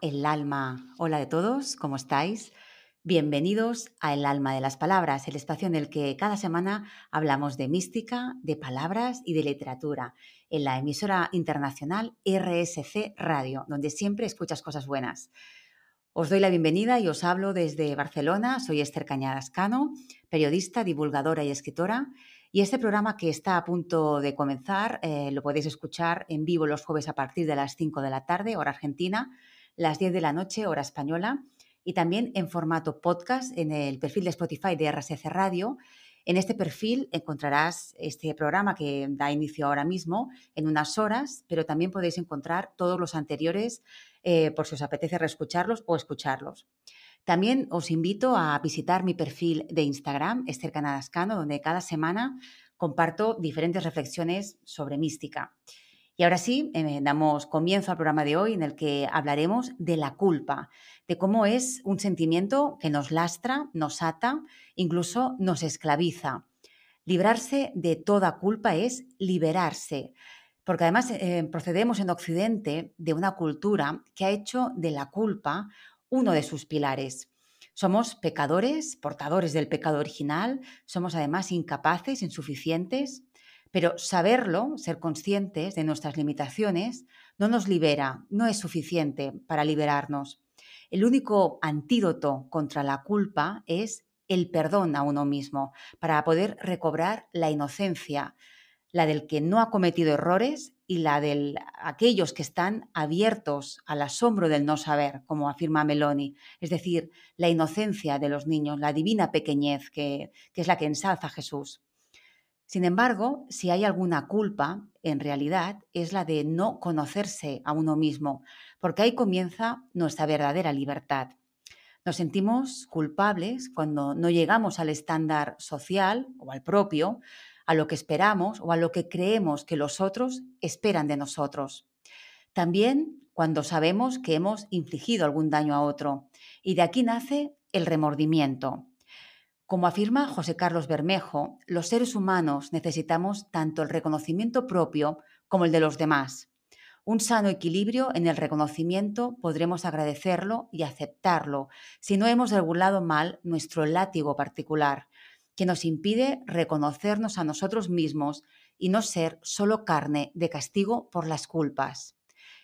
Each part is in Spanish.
El alma. Hola de todos, ¿cómo estáis? Bienvenidos a El alma de las palabras, el espacio en el que cada semana hablamos de mística, de palabras y de literatura, en la emisora internacional RSC Radio, donde siempre escuchas cosas buenas. Os doy la bienvenida y os hablo desde Barcelona. Soy Esther Cañadas Cano, periodista, divulgadora y escritora. Y este programa que está a punto de comenzar eh, lo podéis escuchar en vivo los jueves a partir de las 5 de la tarde, hora argentina las 10 de la noche, hora española, y también en formato podcast en el perfil de Spotify de RSC Radio. En este perfil encontrarás este programa que da inicio ahora mismo en unas horas, pero también podéis encontrar todos los anteriores eh, por si os apetece reescucharlos o escucharlos. También os invito a visitar mi perfil de Instagram, Esther Canadascano, donde cada semana comparto diferentes reflexiones sobre mística. Y ahora sí, eh, damos comienzo al programa de hoy en el que hablaremos de la culpa, de cómo es un sentimiento que nos lastra, nos ata, incluso nos esclaviza. Librarse de toda culpa es liberarse, porque además eh, procedemos en Occidente de una cultura que ha hecho de la culpa uno de sus pilares. Somos pecadores, portadores del pecado original, somos además incapaces, insuficientes, pero saberlo, ser conscientes de nuestras limitaciones, no nos libera, no es suficiente para liberarnos. El único antídoto contra la culpa es el perdón a uno mismo, para poder recobrar la inocencia, la del que no ha cometido errores y la de aquellos que están abiertos al asombro del no saber, como afirma Meloni, es decir, la inocencia de los niños, la divina pequeñez que, que es la que ensalza Jesús. Sin embargo, si hay alguna culpa, en realidad es la de no conocerse a uno mismo, porque ahí comienza nuestra verdadera libertad. Nos sentimos culpables cuando no llegamos al estándar social o al propio, a lo que esperamos o a lo que creemos que los otros esperan de nosotros. También cuando sabemos que hemos infligido algún daño a otro. Y de aquí nace el remordimiento. Como afirma José Carlos Bermejo, los seres humanos necesitamos tanto el reconocimiento propio como el de los demás. Un sano equilibrio en el reconocimiento podremos agradecerlo y aceptarlo si no hemos regulado mal nuestro látigo particular, que nos impide reconocernos a nosotros mismos y no ser solo carne de castigo por las culpas.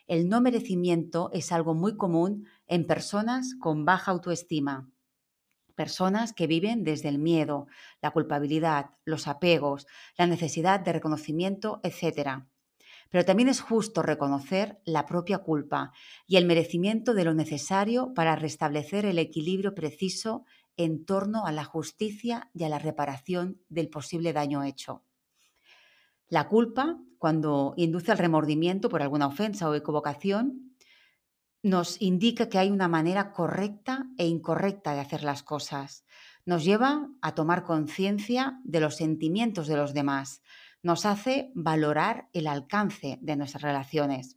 El no merecimiento es algo muy común en personas con baja autoestima personas que viven desde el miedo, la culpabilidad, los apegos, la necesidad de reconocimiento, etc. Pero también es justo reconocer la propia culpa y el merecimiento de lo necesario para restablecer el equilibrio preciso en torno a la justicia y a la reparación del posible daño hecho. La culpa, cuando induce al remordimiento por alguna ofensa o equivocación, nos indica que hay una manera correcta e incorrecta de hacer las cosas. Nos lleva a tomar conciencia de los sentimientos de los demás. Nos hace valorar el alcance de nuestras relaciones.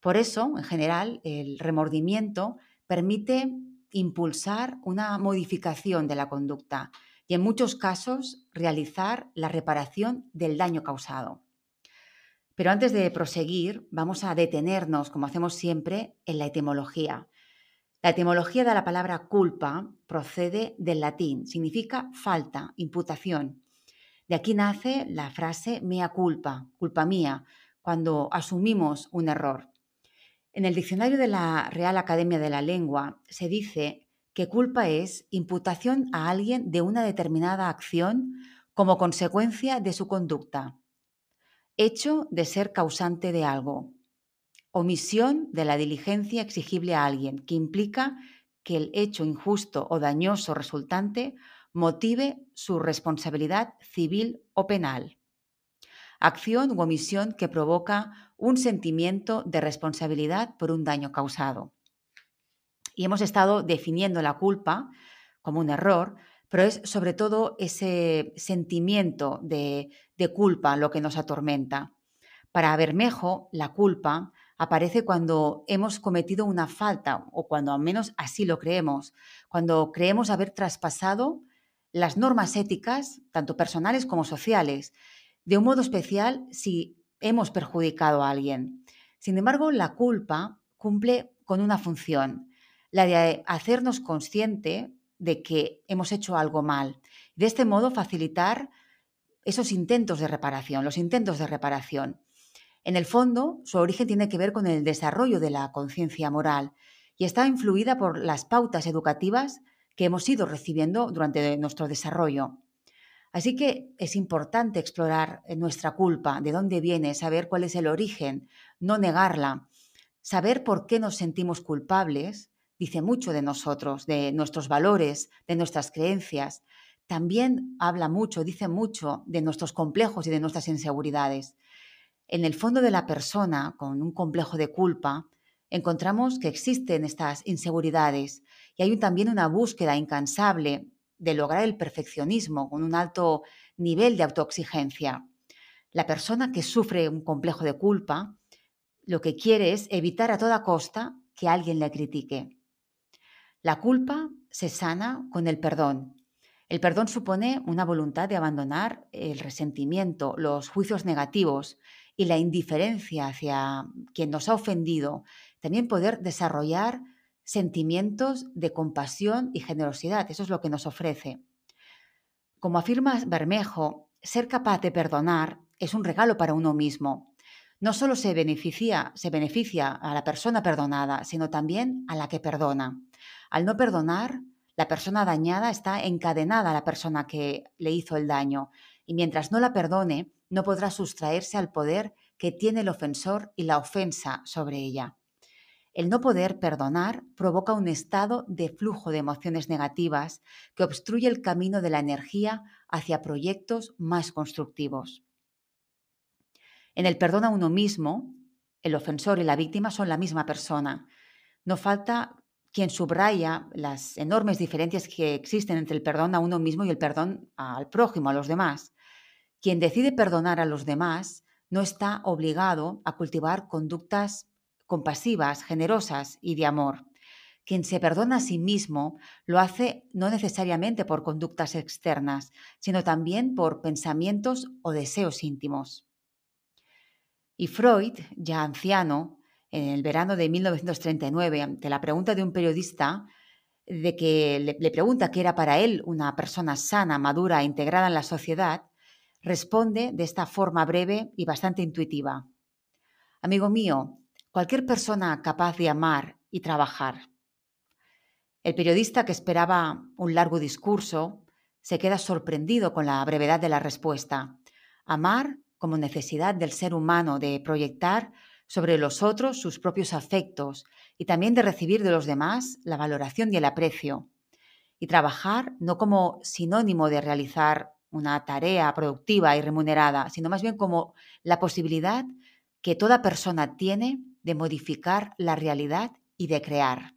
Por eso, en general, el remordimiento permite impulsar una modificación de la conducta y en muchos casos realizar la reparación del daño causado. Pero antes de proseguir, vamos a detenernos, como hacemos siempre, en la etimología. La etimología de la palabra culpa procede del latín, significa falta, imputación. De aquí nace la frase mea culpa, culpa mía, cuando asumimos un error. En el diccionario de la Real Academia de la Lengua se dice que culpa es imputación a alguien de una determinada acción como consecuencia de su conducta, Hecho de ser causante de algo. Omisión de la diligencia exigible a alguien, que implica que el hecho injusto o dañoso resultante motive su responsabilidad civil o penal. Acción u omisión que provoca un sentimiento de responsabilidad por un daño causado. Y hemos estado definiendo la culpa como un error, pero es sobre todo ese sentimiento de, culpa lo que nos atormenta. Para Bermejo, la culpa aparece cuando hemos cometido una falta o cuando al menos así lo creemos, cuando creemos haber traspasado las normas éticas, tanto personales como sociales, de un modo especial si hemos perjudicado a alguien. Sin embargo, la culpa cumple con una función, la de hacernos consciente de que hemos hecho algo mal. De este modo, facilitar esos intentos de reparación, los intentos de reparación. En el fondo, su origen tiene que ver con el desarrollo de la conciencia moral y está influida por las pautas educativas que hemos ido recibiendo durante nuestro desarrollo. Así que es importante explorar nuestra culpa, de dónde viene, saber cuál es el origen, no negarla, saber por qué nos sentimos culpables, dice mucho de nosotros, de nuestros valores, de nuestras creencias. También habla mucho, dice mucho de nuestros complejos y de nuestras inseguridades. En el fondo de la persona con un complejo de culpa, encontramos que existen estas inseguridades y hay también una búsqueda incansable de lograr el perfeccionismo con un alto nivel de autoexigencia. La persona que sufre un complejo de culpa lo que quiere es evitar a toda costa que alguien le critique. La culpa se sana con el perdón. El perdón supone una voluntad de abandonar el resentimiento, los juicios negativos y la indiferencia hacia quien nos ha ofendido también poder desarrollar sentimientos de compasión y generosidad. Eso es lo que nos ofrece. Como afirma Bermejo, ser capaz de perdonar es un regalo para uno mismo. No solo se beneficia, se beneficia a la persona perdonada, sino también a la que perdona. Al no perdonar, la persona dañada está encadenada a la persona que le hizo el daño y mientras no la perdone, no podrá sustraerse al poder que tiene el ofensor y la ofensa sobre ella. El no poder perdonar provoca un estado de flujo de emociones negativas que obstruye el camino de la energía hacia proyectos más constructivos. En el perdón a uno mismo, el ofensor y la víctima son la misma persona. No falta quien subraya las enormes diferencias que existen entre el perdón a uno mismo y el perdón al prójimo, a los demás. Quien decide perdonar a los demás no está obligado a cultivar conductas compasivas, generosas y de amor. Quien se perdona a sí mismo lo hace no necesariamente por conductas externas, sino también por pensamientos o deseos íntimos. Y Freud, ya anciano, en el verano de 1939, ante la pregunta de un periodista de que le, pregunta qué era para él una persona sana, madura, integrada en la sociedad, responde de esta forma breve y bastante intuitiva. Amigo mío, cualquier persona capaz de amar y trabajar. El periodista que esperaba un largo discurso se queda sorprendido con la brevedad de la respuesta. Amar como necesidad del ser humano de proyectar sobre los otros sus propios afectos y también de recibir de los demás la valoración y el aprecio. Y trabajar no como sinónimo de realizar una tarea productiva y remunerada, sino más bien como la posibilidad que toda persona tiene de modificar la realidad y de crear.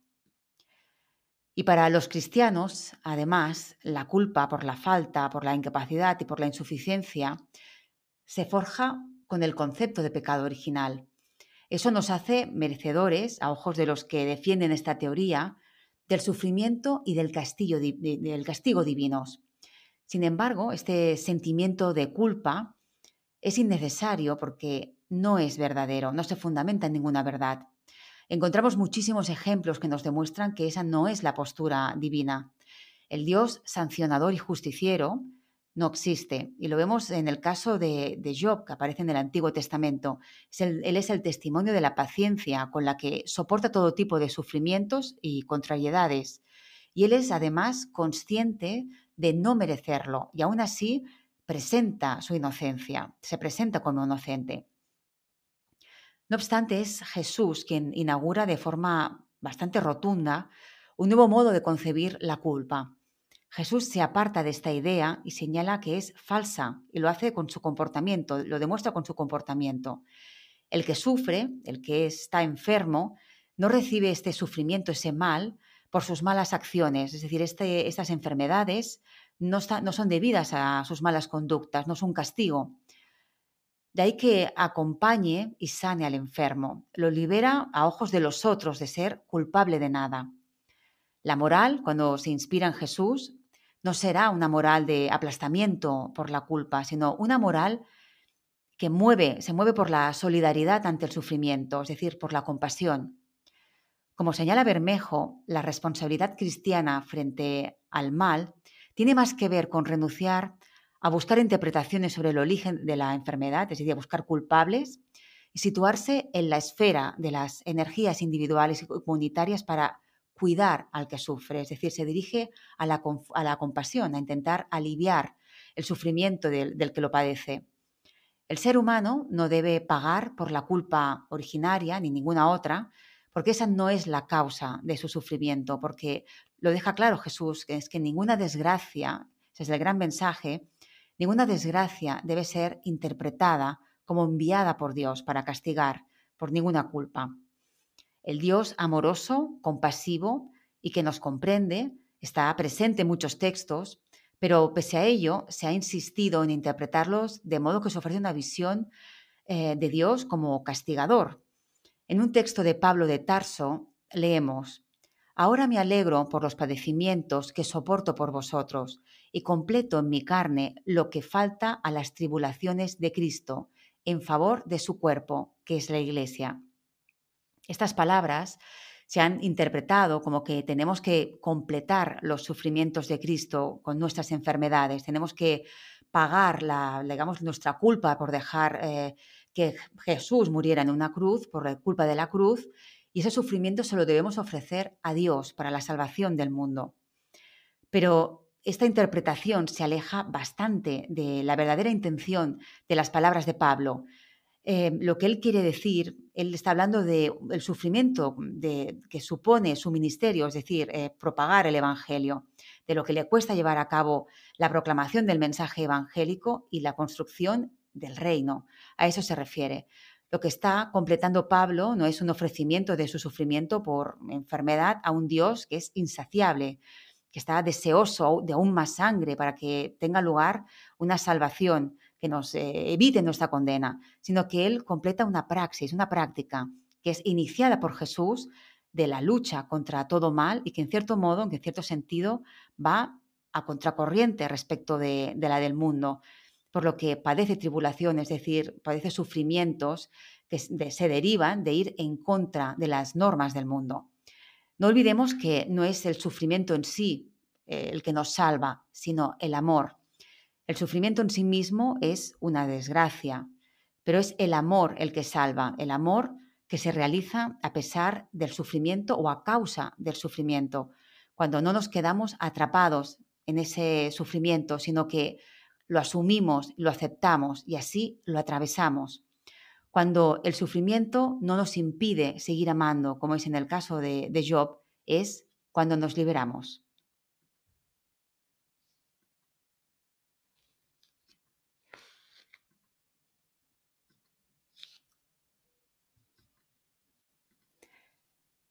Y para los cristianos, además, la culpa por la falta, por la incapacidad y por la insuficiencia se forja con el concepto de pecado original. Eso nos hace merecedores, a ojos de los que defienden esta teoría, del sufrimiento y del castigo, del castigo divinos. Sin embargo, este sentimiento de culpa es innecesario porque no es verdadero, no se fundamenta en ninguna verdad. Encontramos muchísimos ejemplos que nos demuestran que esa no es la postura divina. El Dios sancionador y justiciero no existe. Y lo vemos en el caso de, Job, que aparece en el Antiguo Testamento. él es el testimonio de la paciencia con la que soporta todo tipo de sufrimientos y contrariedades. Y él es además consciente de no merecerlo y aún así presenta su inocencia, se presenta como inocente. No obstante, es Jesús quien inaugura de forma bastante rotunda un nuevo modo de concebir la culpa. Jesús se aparta de esta idea y señala que es falsa y lo hace con su comportamiento, lo demuestra con su comportamiento. El que sufre, el que está enfermo, no recibe este sufrimiento, ese mal, por sus malas acciones, es decir, este, estas enfermedades no, no son debidas a sus malas conductas, no son un castigo, de ahí que acompañe y sane al enfermo, lo libera a ojos de los otros de ser culpable de nada. La moral, cuando se inspira en Jesús, no será una moral de aplastamiento por la culpa, sino una moral que mueve, se mueve por la solidaridad ante el sufrimiento, es decir, por la compasión. Como señala Bermejo, la responsabilidad cristiana frente al mal tiene más que ver con renunciar a buscar interpretaciones sobre el origen de la enfermedad, es decir, a buscar culpables, y situarse en la esfera de las energías individuales y comunitarias para cuidar al que sufre, es decir, se dirige a la, compasión, a intentar aliviar el sufrimiento del, del que lo padece. El ser humano no debe pagar por la culpa originaria ni ninguna otra, porque esa no es la causa de su sufrimiento, porque lo deja claro Jesús, que es que ninguna desgracia, ese es el gran mensaje, ninguna desgracia debe ser interpretada como enviada por Dios para castigar por ninguna culpa. El Dios amoroso, compasivo y que nos comprende está presente en muchos textos, pero pese a ello se ha insistido en interpretarlos de modo que se ofrece una visión eh, de Dios como castigador. En un texto de Pablo de Tarso leemos, Ahora me alegro por los padecimientos que soporto por vosotros y completo en mi carne lo que falta a las tribulaciones de Cristo en favor de su cuerpo, que es la Iglesia. Estas palabras se han interpretado como que tenemos que completar los sufrimientos de Cristo con nuestras enfermedades, tenemos que pagar la, digamos, nuestra culpa por dejar eh, que Jesús muriera en una cruz, por la culpa de la cruz, y ese sufrimiento se lo debemos ofrecer a Dios para la salvación del mundo. Pero esta interpretación se aleja bastante de la verdadera intención de las palabras de Pablo. Eh, lo que él quiere decir, él está hablando del sufrimiento de, que supone su ministerio, es decir, eh, propagar el Evangelio, de lo que le cuesta llevar a cabo la proclamación del mensaje evangélico y la construcción del reino. A eso se refiere. Lo que está completando Pablo no es un ofrecimiento de su sufrimiento por enfermedad a un Dios que es insaciable, que está deseoso de aún más sangre para que tenga lugar una salvación que nos eh, evite nuestra condena, sino que Él completa una praxis, una práctica que es iniciada por Jesús de la lucha contra todo mal y que en cierto modo, en cierto sentido, va a contracorriente respecto de, la del mundo, por lo que padece tribulación, es decir, padece sufrimientos que se derivan de ir en contra de las normas del mundo. No olvidemos que no es el sufrimiento en sí eh, el que nos salva, sino el amor. El sufrimiento en sí mismo es una desgracia, pero es el amor el que salva, el amor que se realiza a pesar del sufrimiento o a causa del sufrimiento, cuando no nos quedamos atrapados en ese sufrimiento, sino que lo asumimos, lo aceptamos y así lo atravesamos cuando el sufrimiento no nos impide seguir amando, como es en el caso de, Job, es cuando nos liberamos.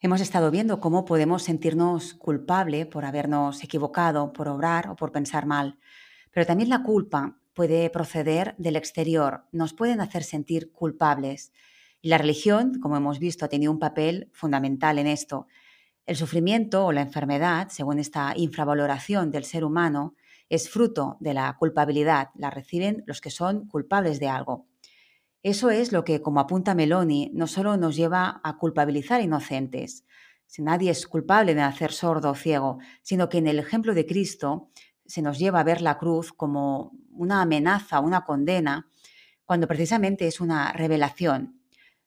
Hemos estado viendo cómo podemos sentirnos culpable por habernos equivocado, por obrar o por pensar mal, pero también la culpa puede proceder del exterior, nos pueden hacer sentir culpables. Y la religión, como hemos visto, ha tenido un papel fundamental en esto. El sufrimiento o la enfermedad, según esta infravaloración del ser humano, es fruto de la culpabilidad, la reciben los que son culpables de algo. Eso es lo que, como apunta Meloni, no solo nos lleva a culpabilizar inocentes, si nadie es culpable de nacer sordo o ciego, sino que en el ejemplo de Cristo se nos lleva a ver la cruz como una amenaza, una condena, cuando precisamente es una revelación.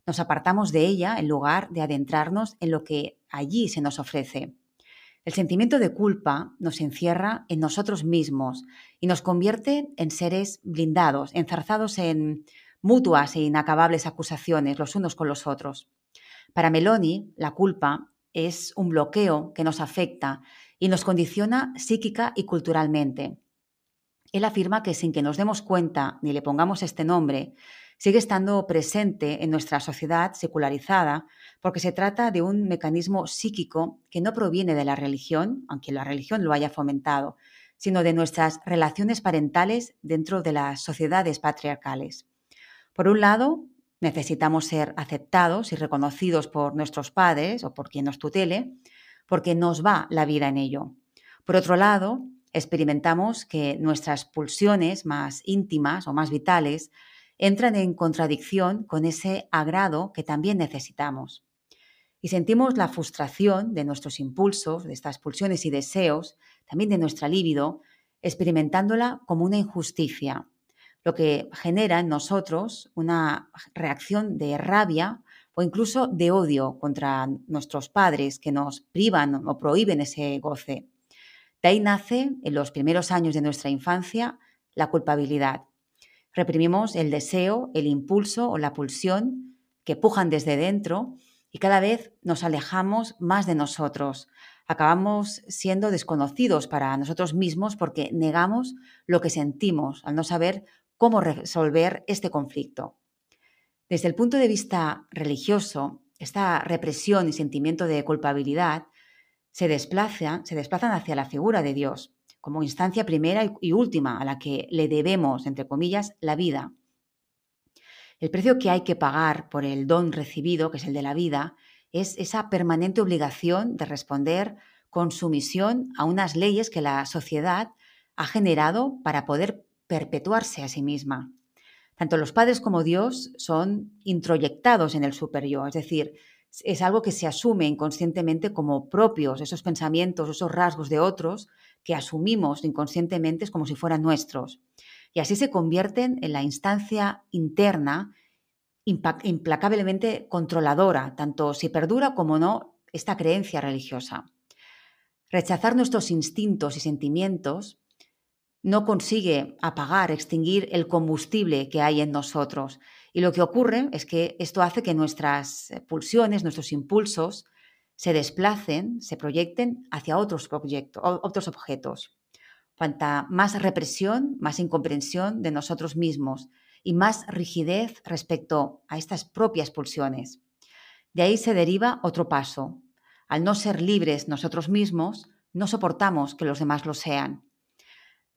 Nos apartamos de ella en lugar de adentrarnos en lo que allí se nos ofrece. El sentimiento de culpa nos encierra en nosotros mismos y nos convierte en seres blindados, enzarzados en mutuas e inacabables acusaciones los unos con los otros. Para Meloni, la culpa es un bloqueo que nos afecta y nos condiciona psíquica y culturalmente. Él afirma que sin que nos demos cuenta ni le pongamos este nombre, sigue estando presente en nuestra sociedad secularizada porque se trata de un mecanismo psíquico que no proviene de la religión, aunque la religión lo haya fomentado, sino de nuestras relaciones parentales dentro de las sociedades patriarcales. Por un lado, necesitamos ser aceptados y reconocidos por nuestros padres o por quien nos tutele, porque nos va la vida en ello. Por otro lado, experimentamos que nuestras pulsiones más íntimas o más vitales entran en contradicción con ese agrado que también necesitamos. y sentimos la frustración de nuestros impulsos, de estas pulsiones y deseos, también de nuestra libido, experimentándola como una injusticia, lo que genera en nosotros una reacción de rabia o incluso de odio contra nuestros padres que nos privan o prohíben ese goce. De ahí nace, en los primeros años de nuestra infancia, la culpabilidad. Reprimimos el deseo, el impulso o la pulsión que pujan desde dentro y cada vez nos alejamos más de nosotros. Acabamos siendo desconocidos para nosotros mismos porque negamos lo que sentimos al no saber cómo resolver este conflicto. Desde el punto de vista religioso, esta represión y sentimiento de culpabilidad se desplazan, se desplazan hacia la figura de Dios como instancia primera y última a la que le debemos, entre comillas, la vida. El precio que hay que pagar por el don recibido, que es el de la vida, es esa permanente obligación de responder con sumisión a unas leyes que la sociedad ha generado para poder perpetuarse a sí misma. Tanto los padres como Dios son introyectados en el superior, es decir, es algo que se asume inconscientemente como propios, esos pensamientos, esos rasgos de otros que asumimos inconscientemente como si fueran nuestros. Y así se convierten en la instancia interna implacablemente controladora, tanto si perdura como no esta creencia religiosa. Rechazar nuestros instintos y sentimientos no consigue apagar, extinguir el combustible que hay en nosotros. Y lo que ocurre es que esto hace que nuestras eh, pulsiones, nuestros impulsos, se desplacen, se proyecten hacia otros, otros objetos. Cuanta más represión, más incomprensión de nosotros mismos y más rigidez respecto a estas propias pulsiones. De ahí se deriva otro paso. Al no ser libres nosotros mismos, no soportamos que los demás lo sean.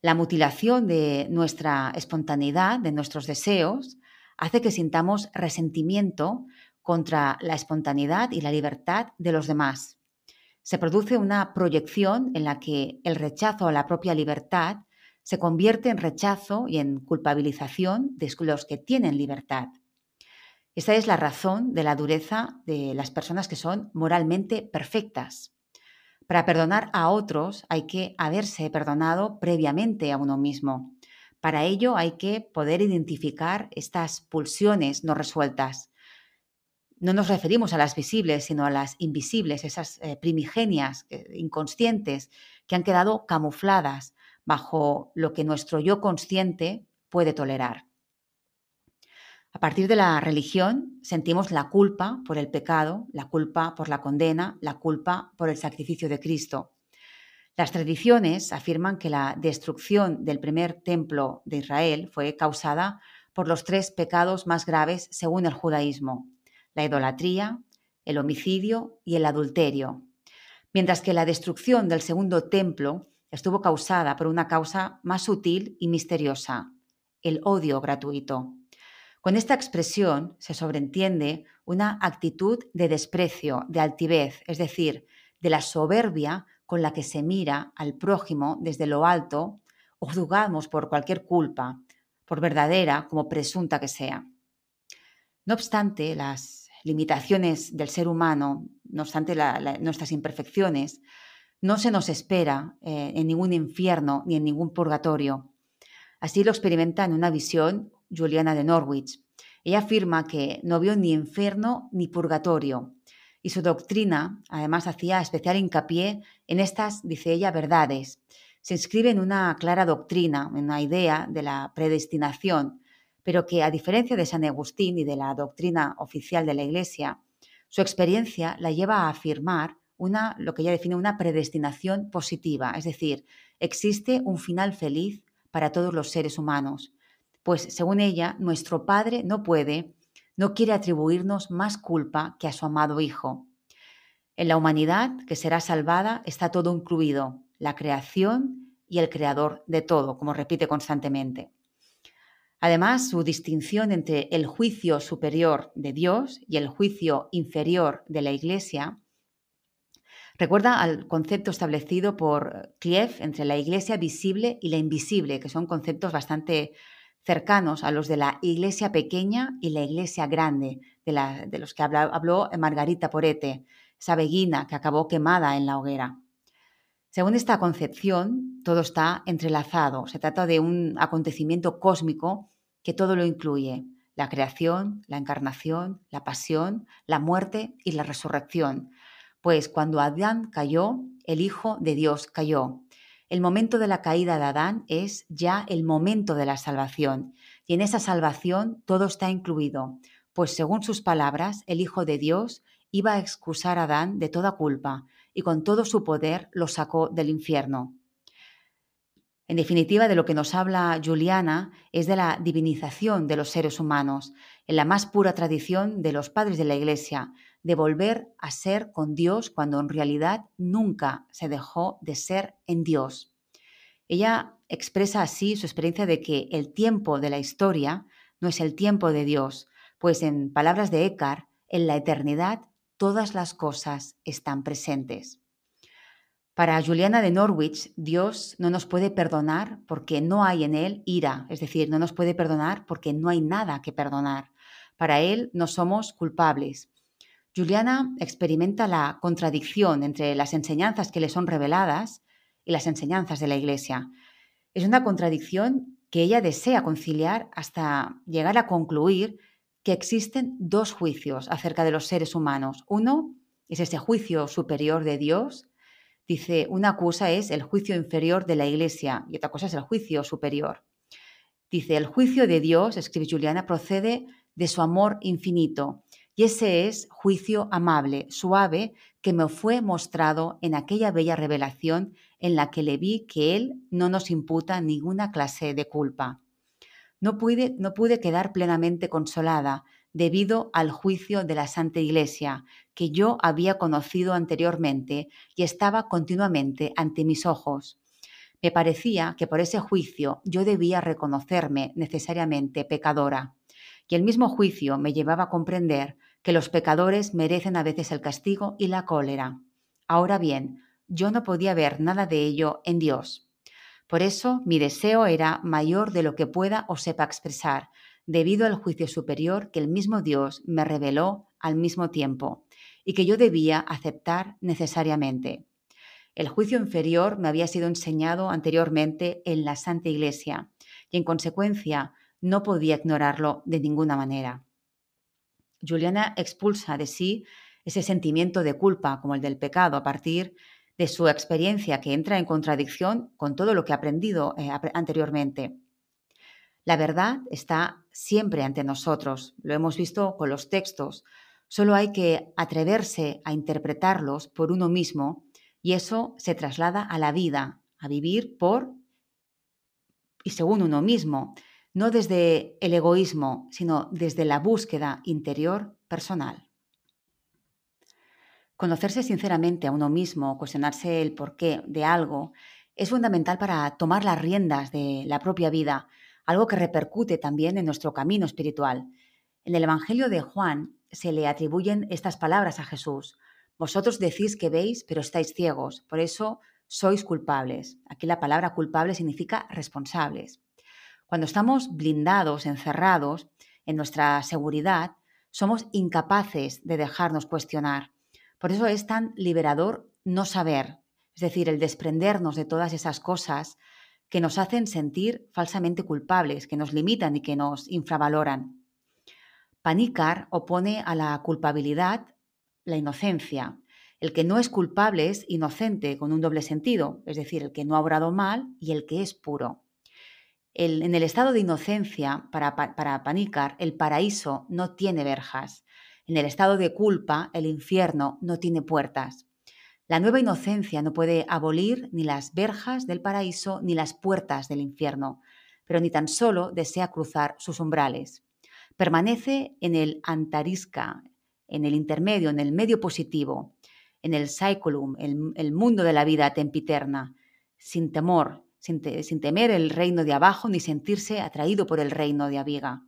La mutilación de nuestra espontaneidad, de nuestros deseos, hace que sintamos resentimiento contra la espontaneidad y la libertad de los demás. Se produce una proyección en la que el rechazo a la propia libertad se convierte en rechazo y en culpabilización de los que tienen libertad. Esta es la razón de la dureza de las personas que son moralmente perfectas. Para perdonar a otros hay que haberse perdonado previamente a uno mismo. Para ello hay que poder identificar estas pulsiones no resueltas. No nos referimos a las visibles, sino a las invisibles, esas eh, primigenias, eh, inconscientes, que han quedado camufladas bajo lo que nuestro yo consciente puede tolerar. A partir de la religión sentimos la culpa por el pecado, la culpa por la condena, la culpa por el sacrificio de Cristo. Las tradiciones afirman que la destrucción del primer templo de Israel fue causada por los tres pecados más graves según el judaísmo, la idolatría, el homicidio y el adulterio, mientras que la destrucción del segundo templo estuvo causada por una causa más sutil y misteriosa, el odio gratuito. Con esta expresión se sobreentiende una actitud de desprecio, de altivez, es decir, de la soberbia con la que se mira al prójimo desde lo alto o juzgamos por cualquier culpa, por verdadera como presunta que sea. No obstante, las limitaciones del ser humano, no obstante nuestras imperfecciones, no se nos espera eh, en ningún infierno ni en ningún purgatorio. Así lo experimenta en una visión Juliana de Norwich. Ella afirma que no vio ni infierno ni purgatorio y su doctrina además hacía especial hincapié en estas, dice ella, verdades. Se inscribe en una clara doctrina, en una idea de la predestinación, pero que a diferencia de San Agustín y de la doctrina oficial de la Iglesia, su experiencia la lleva a afirmar una, lo que ella define una predestinación positiva, es decir, existe un final feliz para todos los seres humanos pues según ella, nuestro Padre no puede, no quiere atribuirnos más culpa que a su amado Hijo. En la humanidad que será salvada está todo incluido, la creación y el creador de todo, como repite constantemente. Además, su distinción entre el juicio superior de Dios y el juicio inferior de la Iglesia recuerda al concepto establecido por Cliev entre la Iglesia visible y la invisible, que son conceptos bastante cercanos a los de la iglesia pequeña y la iglesia grande, de, los que habló, Margarita Porete, esa beguina que acabó quemada en la hoguera. Según esta concepción, todo está entrelazado. Se trata de un acontecimiento cósmico que todo lo incluye. La creación, la encarnación, la pasión, la muerte y la resurrección. Pues cuando Adán cayó, el Hijo de Dios cayó. El momento de la caída de Adán es ya el momento de la salvación. Y en esa salvación todo está incluido, pues según sus palabras, el Hijo de Dios iba a excusar a Adán de toda culpa y con todo su poder lo sacó del infierno. En definitiva, de lo que nos habla Juliana es de la divinización de los seres humanos, en la más pura tradición de los padres de la Iglesia, de volver a ser con Dios cuando en realidad nunca se dejó de ser en Dios. Ella expresa así su experiencia de que el tiempo de la historia no es el tiempo de Dios, pues en palabras de Eckhart, en la eternidad todas las cosas están presentes. Para Juliana de Norwich, Dios no nos puede perdonar porque no hay en Él ira, es decir, no nos puede perdonar porque no hay nada que perdonar. Para Él no somos culpables. Juliana experimenta la contradicción entre las enseñanzas que le son reveladas y las enseñanzas de la Iglesia. Es una contradicción que ella desea conciliar hasta llegar a concluir que existen dos juicios acerca de los seres humanos. Uno es ese juicio superior de Dios. Dice, una cosa es el juicio inferior de la Iglesia y otra cosa es el juicio superior. Dice, el juicio de Dios, escribe Juliana, procede de su amor infinito y ese es juicio amable, suave, que me fue mostrado en aquella bella revelación en la que le vi que Él no nos imputa ninguna clase de culpa. No pude, no pude quedar plenamente consolada debido al juicio de la Santa Iglesia que yo había conocido anteriormente y estaba continuamente ante mis ojos. Me parecía que por ese juicio yo debía reconocerme necesariamente pecadora. Y el mismo juicio me llevaba a comprender que los pecadores merecen a veces el castigo y la cólera. Ahora bien, yo no podía ver nada de ello en Dios. Por eso mi deseo era mayor de lo que pueda o sepa expresar, debido al juicio superior que el mismo Dios me reveló al mismo tiempo y que yo debía aceptar necesariamente. El juicio inferior me había sido enseñado anteriormente en la Santa Iglesia y en consecuencia no podía ignorarlo de ninguna manera. Juliana expulsa de sí ese sentimiento de culpa como el del pecado a partir de su experiencia que entra en contradicción con todo lo que ha aprendido eh, anteriormente. La verdad está siempre ante nosotros, lo hemos visto con los textos, solo hay que atreverse a interpretarlos por uno mismo y eso se traslada a la vida, a vivir por y según uno mismo, no desde el egoísmo, sino desde la búsqueda interior personal. Conocerse sinceramente a uno mismo, cuestionarse el porqué de algo, es fundamental para tomar las riendas de la propia vida, algo que repercute también en nuestro camino espiritual. En el Evangelio de Juan se le atribuyen estas palabras a Jesús. Vosotros decís que veis, pero estáis ciegos, por eso sois culpables. Aquí la palabra culpable significa responsables. Cuando estamos blindados, encerrados en nuestra seguridad, somos incapaces de dejarnos cuestionar. Por eso es tan liberador no saber, es decir, el desprendernos de todas esas cosas que nos hacen sentir falsamente culpables, que nos limitan y que nos infravaloran. Panicar opone a la culpabilidad la inocencia. El que no es culpable es inocente con un doble sentido, es decir, el que no ha obrado mal y el que es puro. En el estado de inocencia, para, para Panicar, el paraíso no tiene verjas. En el estado de culpa, el infierno no tiene puertas. La nueva inocencia no puede abolir ni las verjas del paraíso ni las puertas del infierno, pero ni tan solo desea cruzar sus umbrales. Permanece en el antarisca, en el intermedio, en el medio positivo, en el cyculum, el, el mundo de la vida tempiterna, sin temor, sin, temer el reino de abajo ni sentirse atraído por el reino de,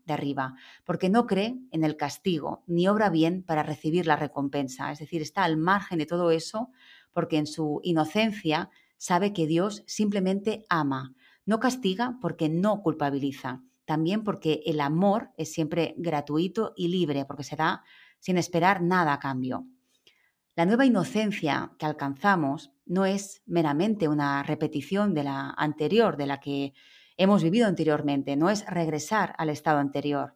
de arriba, porque no cree en el castigo ni obra bien para recibir la recompensa. Es decir, está al margen de todo eso porque en su inocencia sabe que Dios simplemente ama, no castiga porque no culpabiliza, también porque el amor es siempre gratuito y libre, porque se da sin esperar nada a cambio. La nueva inocencia que alcanzamos no es meramente una repetición de la anterior, de la que hemos vivido anteriormente, no es regresar al estado anterior.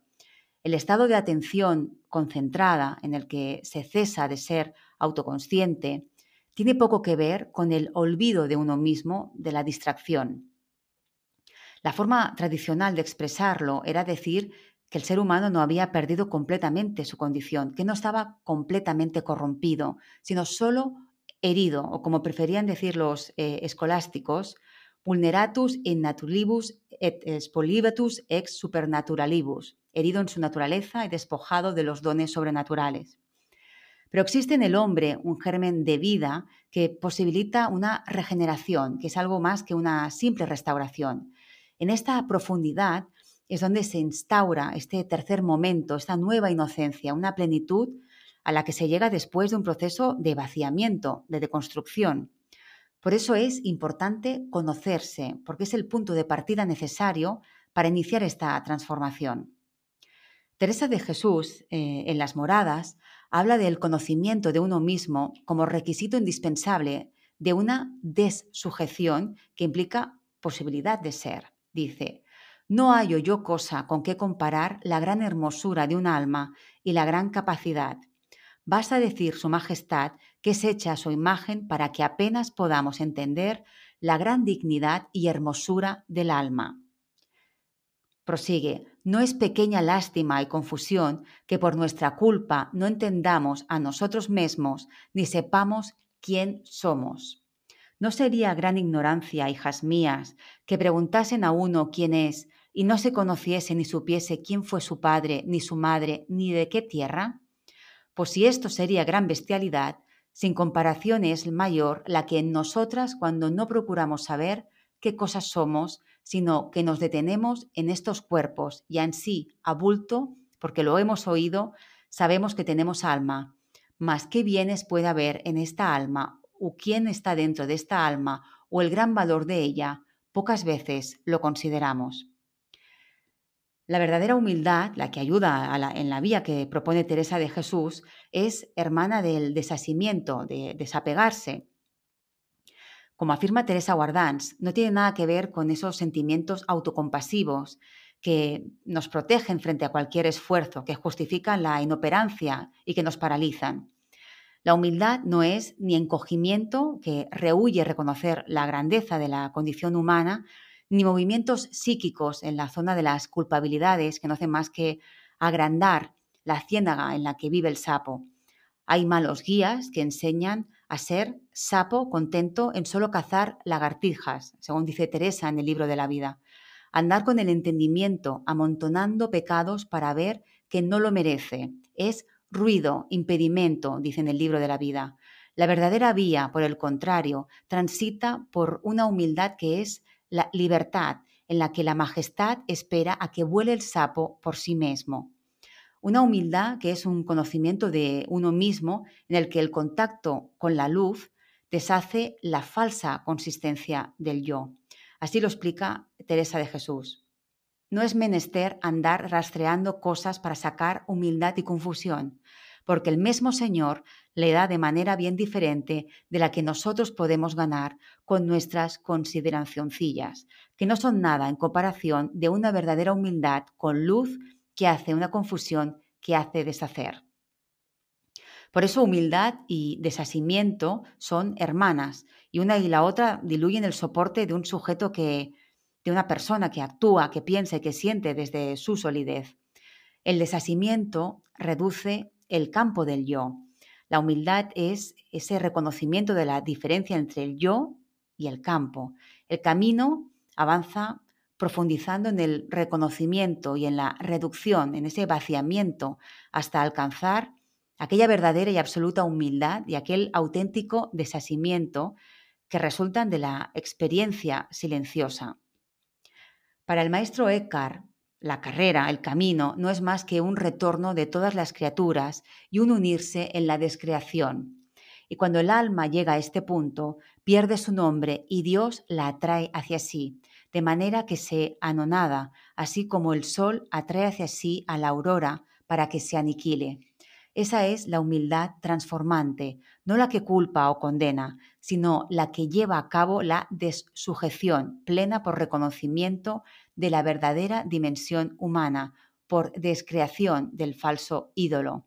El estado de atención concentrada en el que se cesa de ser autoconsciente tiene poco que ver con el olvido de uno mismo, de la distracción. La forma tradicional de expresarlo era decir que el ser humano no había perdido completamente su condición, que no estaba completamente corrompido, sino solo herido, o como preferían decir los eh, escolásticos, vulneratus in naturalibus et spolibatus ex supernaturalibus, herido en su naturaleza y despojado de los dones sobrenaturales. Pero existe en el hombre un germen de vida que posibilita una regeneración, que es algo más que una simple restauración. En esta profundidad es donde se instaura este tercer momento, esta nueva inocencia, una plenitud a la que se llega después de un proceso de vaciamiento, de deconstrucción. Por eso es importante conocerse, porque es el punto de partida necesario para iniciar esta transformación. Teresa de Jesús, eh, en las moradas, habla del conocimiento de uno mismo como requisito indispensable de una desujeción que implica posibilidad de ser. Dice, no hallo yo cosa con que comparar la gran hermosura de un alma y la gran capacidad. Basta decir Su Majestad que es hecha su imagen para que apenas podamos entender la gran dignidad y hermosura del alma. Prosigue, no es pequeña lástima y confusión que por nuestra culpa no entendamos a nosotros mismos ni sepamos quién somos. ¿No sería gran ignorancia, hijas mías, que preguntasen a uno quién es y no se conociese ni supiese quién fue su padre, ni su madre, ni de qué tierra? Pues si esto sería gran bestialidad, sin comparación es mayor la que en nosotras cuando no procuramos saber qué cosas somos, sino que nos detenemos en estos cuerpos y en sí, a bulto, porque lo hemos oído, sabemos que tenemos alma. Mas qué bienes puede haber en esta alma, o quién está dentro de esta alma, o el gran valor de ella, pocas veces lo consideramos. La verdadera humildad, la que ayuda en la vía que propone Teresa de Jesús, es hermana del desasimiento, de desapegarse, como afirma Teresa Guardans, no tiene nada que ver con esos sentimientos autocompasivos que nos protegen frente a cualquier esfuerzo, que justifican la inoperancia y que nos paralizan. La humildad no es ni encogimiento que rehuye reconocer la grandeza de la condición humana, ni movimientos psíquicos en la zona de las culpabilidades que no hacen más que agrandar la ciénaga en la que vive el sapo. Hay malos guías que enseñan a ser sapo contento en solo cazar lagartijas, según dice Teresa en el libro de la vida. Andar con el entendimiento, amontonando pecados para ver que no lo merece. Es ruido, impedimento, dice en el libro de la vida. La verdadera vía, por el contrario, transita por una humildad que es la libertad, en la que la majestad espera a que vuele el sapo por sí mismo. Una humildad que es un conocimiento de uno mismo en el que el contacto con la luz deshace la falsa consistencia del yo. Así lo explica Teresa de Jesús. No es menester andar rastreando cosas para sacar humildad y confusión, porque el mismo Señor le da de manera bien diferente de la que nosotros podemos ganar con nuestras consideracioncillas, que no son nada en comparación de una verdadera humildad con luz que hace una confusión que hace deshacer. Por eso humildad y desasimiento son hermanas y una y la otra diluyen el soporte de un sujeto que, de una persona que actúa, que piensa y que siente desde su solidez. El desasimiento reduce el campo del yo. La humildad es ese reconocimiento de la diferencia entre el yo y el campo. El camino avanza profundizando en el reconocimiento y en la reducción, en ese vaciamiento, hasta alcanzar aquella verdadera y absoluta humildad y aquel auténtico desasimiento que resultan de la experiencia silenciosa. Para el maestro Eckhart, la carrera, el camino, no es más que un retorno de todas las criaturas y un unirse en la descreación. Y cuando el alma llega a este punto, pierde su nombre y Dios la atrae hacia sí, de manera que se anonada, así como el sol atrae hacia sí a la aurora para que se aniquile. Esa es la humildad transformante, no la que culpa o condena, sino la que lleva a cabo la desujeción plena por reconocimiento de la verdadera dimensión humana, por descreación del falso ídolo.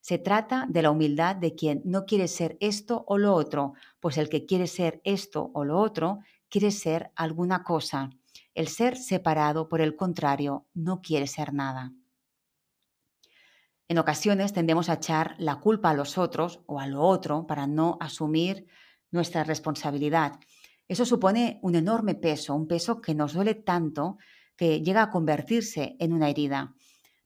Se trata de la humildad de quien no quiere ser esto o lo otro, pues el que quiere ser esto o lo otro quiere ser alguna cosa. El ser separado, por el contrario, no quiere ser nada. En ocasiones tendemos a echar la culpa a los otros o a lo otro para no asumir nuestra responsabilidad. Eso supone un enorme peso, un peso que nos duele tanto que llega a convertirse en una herida.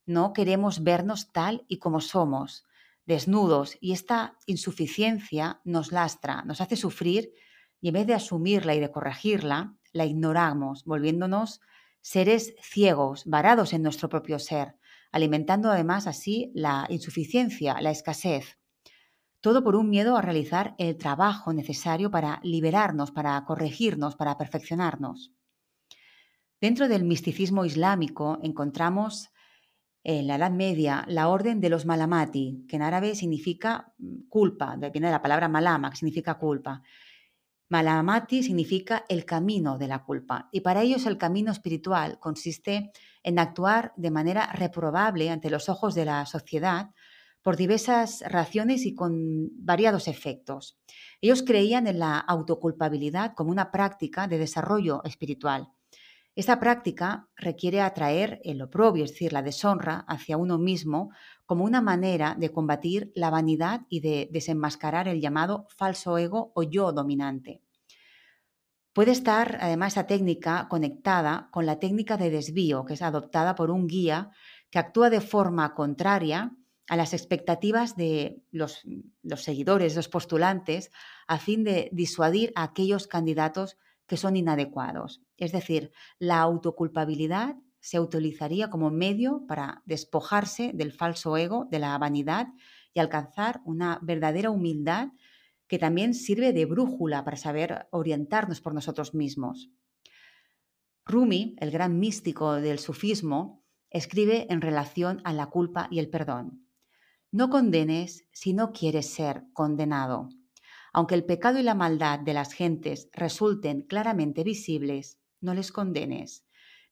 No queremos vernos tal y como somos, desnudos, y esta insuficiencia nos lastra, nos hace sufrir y en vez de asumirla y de corregirla, la ignoramos, volviéndonos seres ciegos, varados en nuestro propio ser, alimentando además así la insuficiencia, la escasez. Todo por un miedo a realizar el trabajo necesario para liberarnos, para corregirnos, para perfeccionarnos. Dentro del misticismo islámico encontramos en la Edad Media la orden de los malamati, que en árabe significa mm, culpa, viene de la palabra malama, que significa culpa. Malamati significa el camino de la culpa y para ellos el camino espiritual consiste en actuar de manera reprobable ante los ojos de la sociedad por diversas razones y con variados efectos. Ellos creían en la autoculpabilidad como una práctica de desarrollo espiritual. Esta práctica requiere atraer el oprobio, es decir, la deshonra hacia uno mismo, como una manera de combatir la vanidad y de desenmascarar el llamado falso ego o yo dominante. Puede estar además esta técnica conectada con la técnica de desvío que es adoptada por un guía que actúa de forma contraria a las expectativas de los, los seguidores, los postulantes, a fin de disuadir a aquellos candidatos que son inadecuados. Es decir, la autoculpabilidad se utilizaría como medio para despojarse del falso ego, de la vanidad y alcanzar una verdadera humildad que también sirve de brújula para saber orientarnos por nosotros mismos. Rumi, el gran místico del sufismo, escribe en relación a la culpa y el perdón. No condenes si no quieres ser condenado. Aunque el pecado y la maldad de las gentes resulten claramente visibles, no les condenes,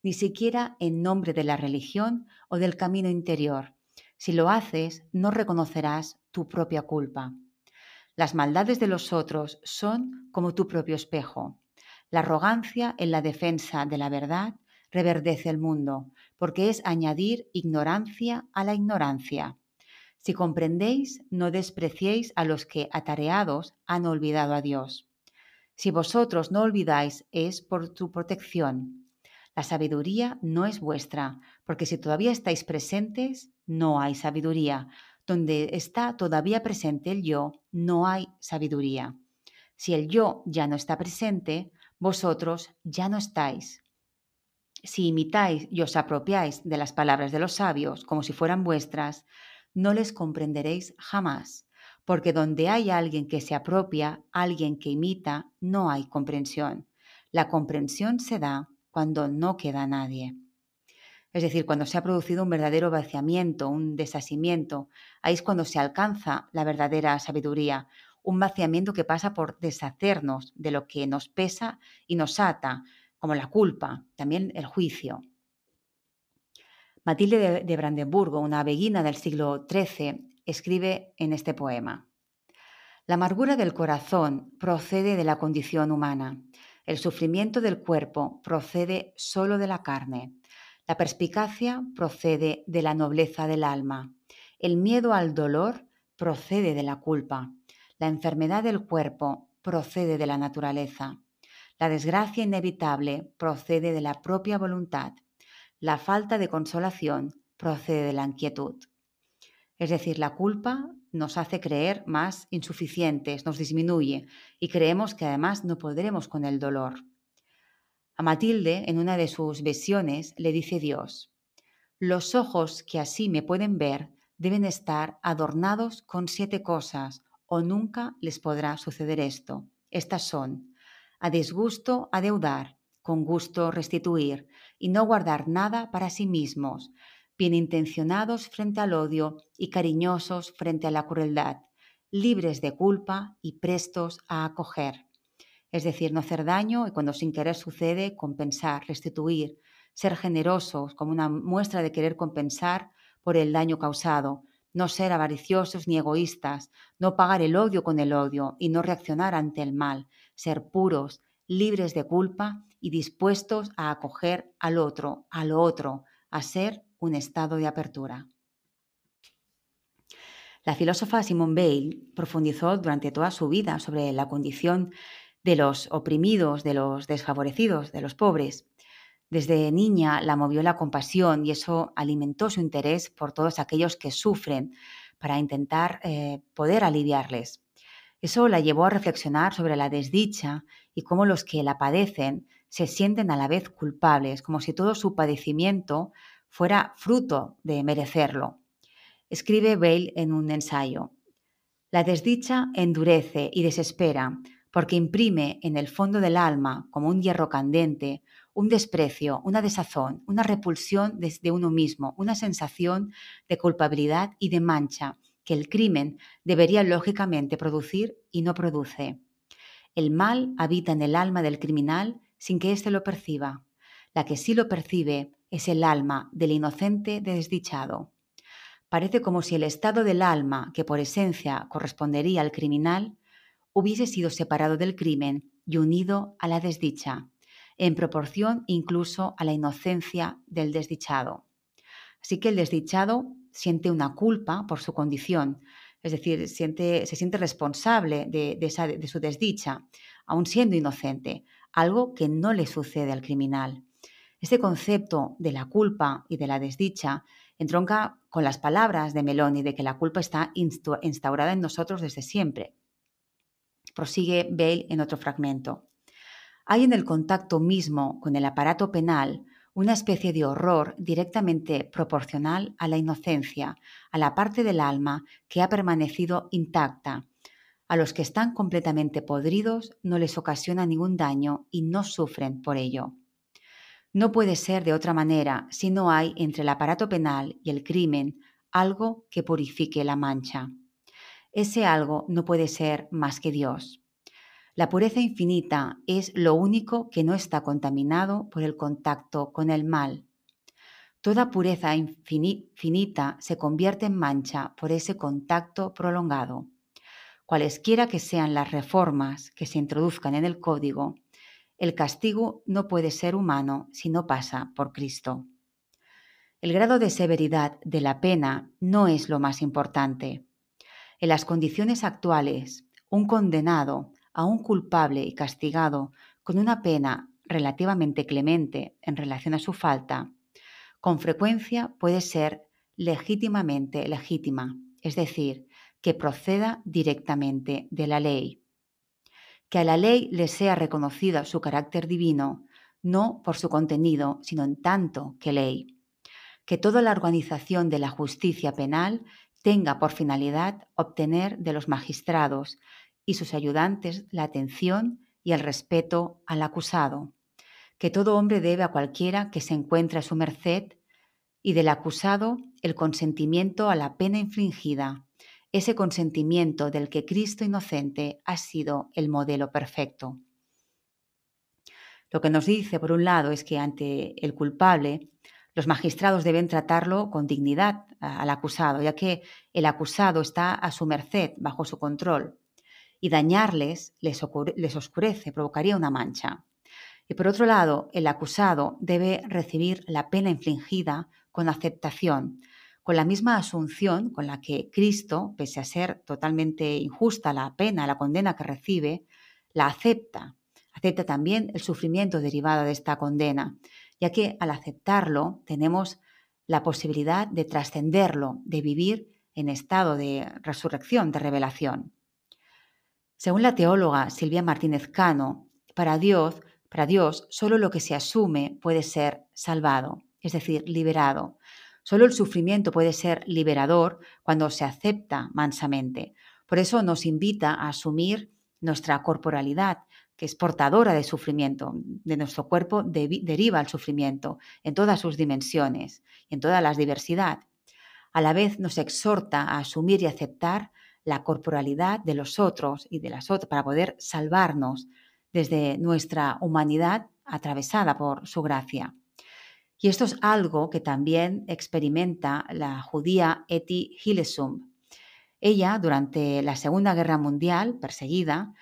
ni siquiera en nombre de la religión o del camino interior. Si lo haces, no reconocerás tu propia culpa. Las maldades de los otros son como tu propio espejo. La arrogancia en la defensa de la verdad reverdece el mundo, porque es añadir ignorancia a la ignorancia. Si comprendéis, no despreciéis a los que, atareados, han olvidado a Dios. Si vosotros no olvidáis, es por tu protección. La sabiduría no es vuestra, porque si todavía estáis presentes, no hay sabiduría. Donde está todavía presente el yo, no hay sabiduría. Si el yo ya no está presente, vosotros ya no estáis. Si imitáis y os apropiáis de las palabras de los sabios como si fueran vuestras, no les comprenderéis jamás, porque donde hay alguien que se apropia, alguien que imita, no hay comprensión. La comprensión se da cuando no queda nadie. Es decir, cuando se ha producido un verdadero vaciamiento, un desasimiento, ahí es cuando se alcanza la verdadera sabiduría, un vaciamiento que pasa por deshacernos de lo que nos pesa y nos ata, como la culpa, también el juicio. Matilde de, Brandenburgo, una beguina del siglo XIII, escribe en este poema. La amargura del corazón procede de la condición humana. El sufrimiento del cuerpo procede solo de la carne. La perspicacia procede de la nobleza del alma. El miedo al dolor procede de la culpa. La enfermedad del cuerpo procede de la naturaleza. La desgracia inevitable procede de la propia voluntad. La falta de consolación procede de la inquietud. Es decir, la culpa nos hace creer más insuficientes, nos disminuye y creemos que además no podremos con el dolor. A Matilde, en una de sus visiones, le dice Dios, los ojos que así me pueden ver deben estar adornados con siete cosas o nunca les podrá suceder esto. Estas son, a disgusto adeudar, con gusto restituir y no guardar nada para sí mismos, bien intencionados frente al odio y cariñosos frente a la crueldad, libres de culpa y prestos a acoger. Es decir, no hacer daño y cuando sin querer sucede, compensar, restituir, ser generosos como una muestra de querer compensar por el daño causado, no ser avariciosos ni egoístas, no pagar el odio con el odio y no reaccionar ante el mal, ser puros, libres de culpa y dispuestos a acoger al otro, a lo otro, a ser un estado de apertura. La filósofa Simone Weil profundizó durante toda su vida sobre la condición de los oprimidos, de los desfavorecidos, de los pobres. Desde niña la movió la compasión y eso alimentó su interés por todos aquellos que sufren para intentar eh, poder aliviarles. Eso la llevó a reflexionar sobre la desdicha y cómo los que la padecen se sienten a la vez culpables, como si todo su padecimiento fuera fruto de merecerlo. Escribe Bale en un ensayo. La desdicha endurece y desespera porque imprime en el fondo del alma, como un hierro candente, un desprecio, una desazón, una repulsión desde uno mismo, una sensación de culpabilidad y de mancha que el crimen debería lógicamente producir y no produce. El mal habita en el alma del criminal sin que éste lo perciba. La que sí lo percibe es el alma del inocente desdichado. Parece como si el estado del alma, que por esencia correspondería al criminal, hubiese sido separado del crimen y unido a la desdicha, en proporción incluso a la inocencia del desdichado. Así que el desdichado siente una culpa por su condición, es decir, siente, se siente responsable de, su desdicha, aun siendo inocente, algo que no le sucede al criminal. Este concepto de la culpa y de la desdicha entronca con las palabras de Meloni de que la culpa está instaurada en nosotros desde siempre. Prosigue Bale en otro fragmento. Hay en el contacto mismo con el aparato penal una especie de horror directamente proporcional a la inocencia, a la parte del alma que ha permanecido intacta. A los que están completamente podridos no les ocasiona ningún daño y no sufren por ello. No puede ser de otra manera si no hay entre el aparato penal y el crimen algo que purifique la mancha. Ese algo no puede ser más que Dios. La pureza infinita es lo único que no está contaminado por el contacto con el mal. Toda pureza infinita se convierte en mancha por ese contacto prolongado. Cualesquiera que sean las reformas que se introduzcan en el código, el castigo no puede ser humano si no pasa por Cristo. El grado de severidad de la pena no es lo más importante. En las condiciones actuales, un condenado a un culpable y castigado con una pena relativamente clemente en relación a su falta, con frecuencia puede ser legítimamente legítima, es decir, que proceda directamente de la ley. Que a la ley le sea reconocida su carácter divino, no por su contenido, sino en tanto que ley. Que toda la organización de la justicia penal tenga por finalidad obtener de los magistrados y sus ayudantes la atención y el respeto al acusado, que todo hombre debe a cualquiera que se encuentre a su merced y del acusado el consentimiento a la pena infligida, ese consentimiento del que Cristo inocente ha sido el modelo perfecto. Lo que nos dice, por un lado, es que ante el culpable los magistrados deben tratarlo con dignidad al acusado, ya que el acusado está a su merced, bajo su control, y dañarles les, oscurece, provocaría una mancha. Y por otro lado, el acusado debe recibir la pena infligida con aceptación, con la misma asunción con la que Cristo, pese a ser totalmente injusta la pena, la condena que recibe, la acepta. Acepta también el sufrimiento derivado de esta condena ya que al aceptarlo tenemos la posibilidad de trascenderlo, de vivir en estado de resurrección, de revelación. Según la teóloga Silvia Martínez Cano, para Dios, para Dios solo lo que se asume puede ser salvado, es decir, liberado. Solo el sufrimiento puede ser liberador cuando se acepta mansamente. Por eso nos invita a asumir nuestra corporalidad que es portadora de sufrimiento. De nuestro cuerpo deriva el sufrimiento en todas sus dimensiones, en toda la diversidad. A la vez nos exhorta a asumir y aceptar la corporalidad de los otros y de las otras para poder salvarnos desde nuestra humanidad atravesada por su gracia. Y esto es algo que también experimenta la judía Eti Hillesum. Ella, durante la Segunda Guerra Mundial, perseguida,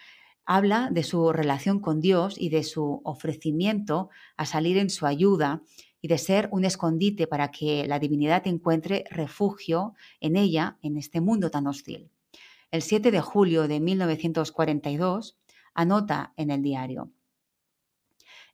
habla de su relación con Dios y de su ofrecimiento a salir en su ayuda y de ser un escondite para que la divinidad encuentre refugio en ella, en este mundo tan hostil. El 7 de julio de 1942 anota en el diario,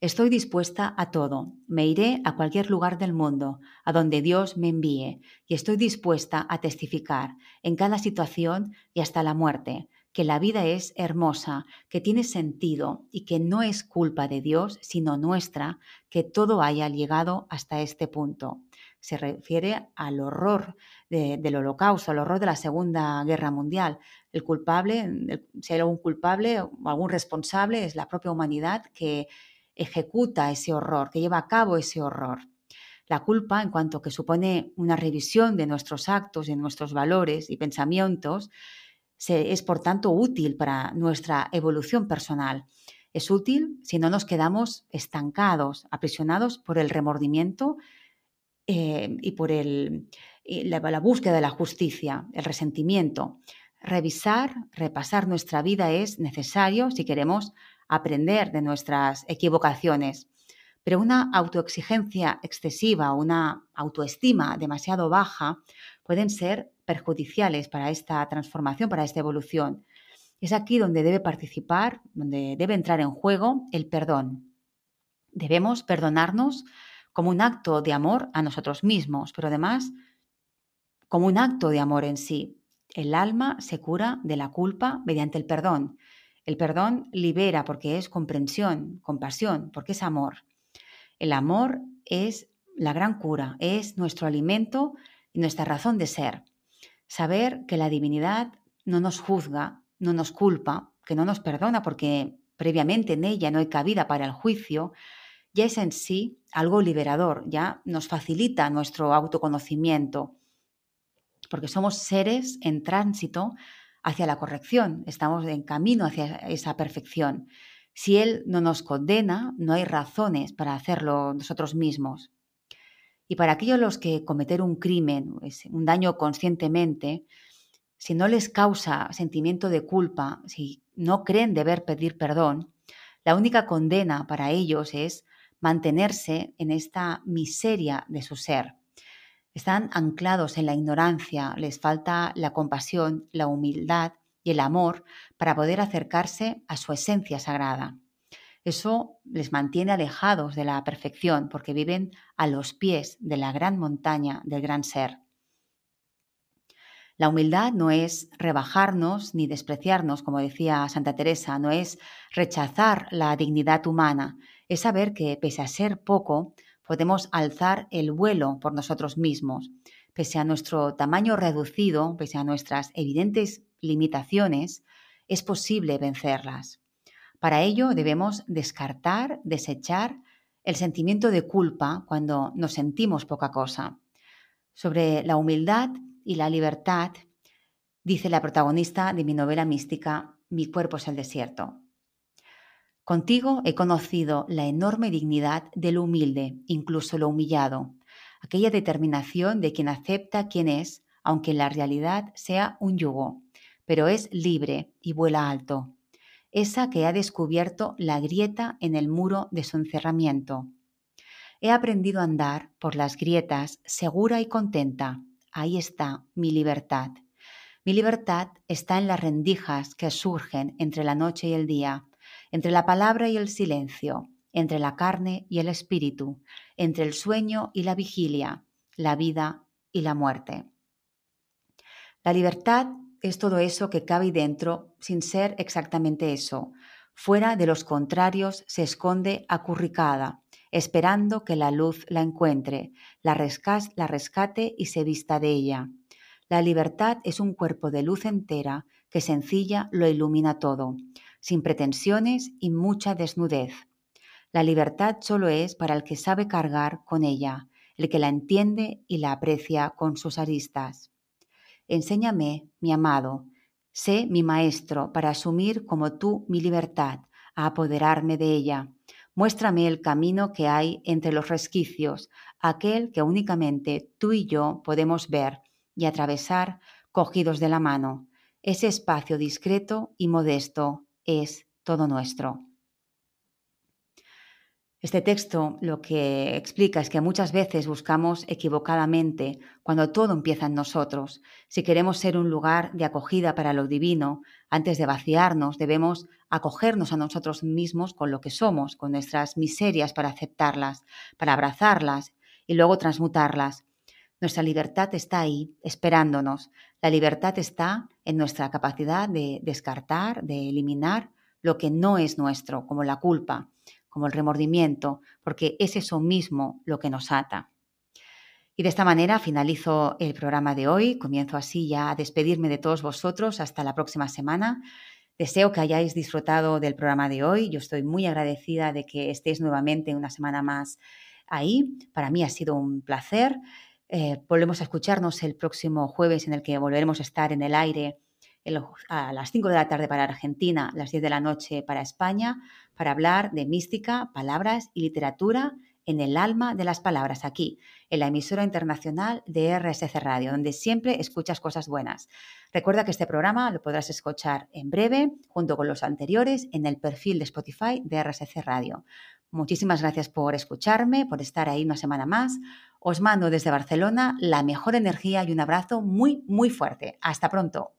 Estoy dispuesta a todo. Me iré a cualquier lugar del mundo, a donde Dios me envíe, y estoy dispuesta a testificar en cada situación y hasta la muerte que la vida es hermosa, que tiene sentido y que no es culpa de Dios, sino nuestra, que todo haya llegado hasta este punto. Se refiere al horror del holocausto, al horror de la Segunda Guerra Mundial. El culpable, si hay algún culpable o algún responsable, es la propia humanidad que ejecuta ese horror, que lleva a cabo ese horror. La culpa, en cuanto que supone una revisión de nuestros actos, de nuestros valores y pensamientos, es por tanto útil para nuestra evolución personal. Es útil si no nos quedamos estancados, aprisionados por el remordimiento eh, y por la, búsqueda de la justicia, el resentimiento. Revisar, repasar nuestra vida es necesario si queremos aprender de nuestras equivocaciones. Pero una autoexigencia excesiva, una autoestima demasiado baja pueden ser perjudiciales para esta transformación, para esta evolución. Es aquí donde debe participar, donde debe entrar en juego el perdón. Debemos perdonarnos como un acto de amor a nosotros mismos, pero además como un acto de amor en sí. El alma se cura de la culpa mediante el perdón. El perdón libera porque es comprensión, compasión, porque es amor. El amor es la gran cura, es nuestro alimento y nuestra razón de ser. Saber que la divinidad no nos juzga, no nos culpa, que no nos perdona porque previamente en ella no hay cabida para el juicio, ya es en sí algo liberador, ya nos facilita nuestro autoconocimiento, porque somos seres en tránsito hacia la corrección, estamos en camino hacia esa perfección. Si Él no nos condena, no hay razones para hacerlo nosotros mismos. Y para aquellos los que cometer un crimen, un daño conscientemente, si no les causa sentimiento de culpa, si no creen deber pedir perdón, la única condena para ellos es mantenerse en esta miseria de su ser. Están anclados en la ignorancia, les falta la compasión, la humildad y el amor para poder acercarse a su esencia sagrada. Eso les mantiene alejados de la perfección porque viven a los pies de la gran montaña del gran ser. La humildad no es rebajarnos ni despreciarnos, como decía Santa Teresa, no es rechazar la dignidad humana, es saber que pese a ser poco, podemos alzar el vuelo por nosotros mismos. Pese a nuestro tamaño reducido, pese a nuestras evidentes limitaciones, es posible vencerlas. Para ello debemos descartar, desechar el sentimiento de culpa cuando nos sentimos poca cosa. Sobre la humildad y la libertad, dice la protagonista de mi novela mística Mi cuerpo es el desierto. Contigo he conocido la enorme dignidad de lo humilde, incluso lo humillado, aquella determinación de quien acepta quien es, aunque en la realidad sea un yugo, pero es libre y vuela alto esa que ha descubierto la grieta en el muro de su encerramiento. He aprendido a andar por las grietas segura y contenta. Ahí está mi libertad. Mi libertad está en las rendijas que surgen entre la noche y el día, entre la palabra y el silencio, entre la carne y el espíritu, entre el sueño y la vigilia, la vida y la muerte. La libertad es todo eso que cabe dentro sin ser exactamente eso. Fuera de los contrarios se esconde acurricada, esperando que la luz la encuentre, la, la rescate y se vista de ella. La libertad es un cuerpo de luz entera que sencilla lo ilumina todo. sin pretensiones y mucha desnudez. La libertad solo es para el que sabe cargar con ella, el que la entiende y la aprecia con sus aristas. Enséñame, mi amado, sé mi maestro para asumir como tú mi libertad, a apoderarme de ella. Muéstrame el camino que hay entre los resquicios, aquel que únicamente tú y yo podemos ver y atravesar cogidos de la mano. Ese espacio discreto y modesto es todo nuestro. Este texto lo que explica es que muchas veces buscamos equivocadamente cuando todo empieza en nosotros. Si queremos ser un lugar de acogida para lo divino, antes de vaciarnos debemos acogernos a nosotros mismos con lo que somos, con nuestras miserias para aceptarlas, para abrazarlas y luego transmutarlas. Nuestra libertad está ahí, esperándonos. La libertad está en nuestra capacidad de descartar, de eliminar lo que no es nuestro, como la culpa, como el remordimiento, porque es eso mismo lo que nos ata. Y de esta manera finalizo el programa de hoy. Comienzo así ya a despedirme de todos vosotros hasta la próxima semana. Deseo que hayáis disfrutado del programa de hoy. Yo estoy muy agradecida de que estéis nuevamente una semana más ahí. Para mí ha sido un placer. Eh, volvemos a escucharnos el próximo jueves en el que volveremos a estar en el aire a las 5 de la tarde para Argentina, las 10 de la noche para España, para hablar de mística, palabras y literatura en el alma de las palabras, aquí, en la emisora internacional de RSC Radio, donde siempre escuchas cosas buenas. Recuerda que este programa lo podrás escuchar en breve, junto con los anteriores, en el perfil de Spotify de RSC Radio. Muchísimas gracias por escucharme, por estar ahí una semana más. Os mando desde Barcelona la mejor energía y un abrazo muy, muy fuerte. Hasta pronto.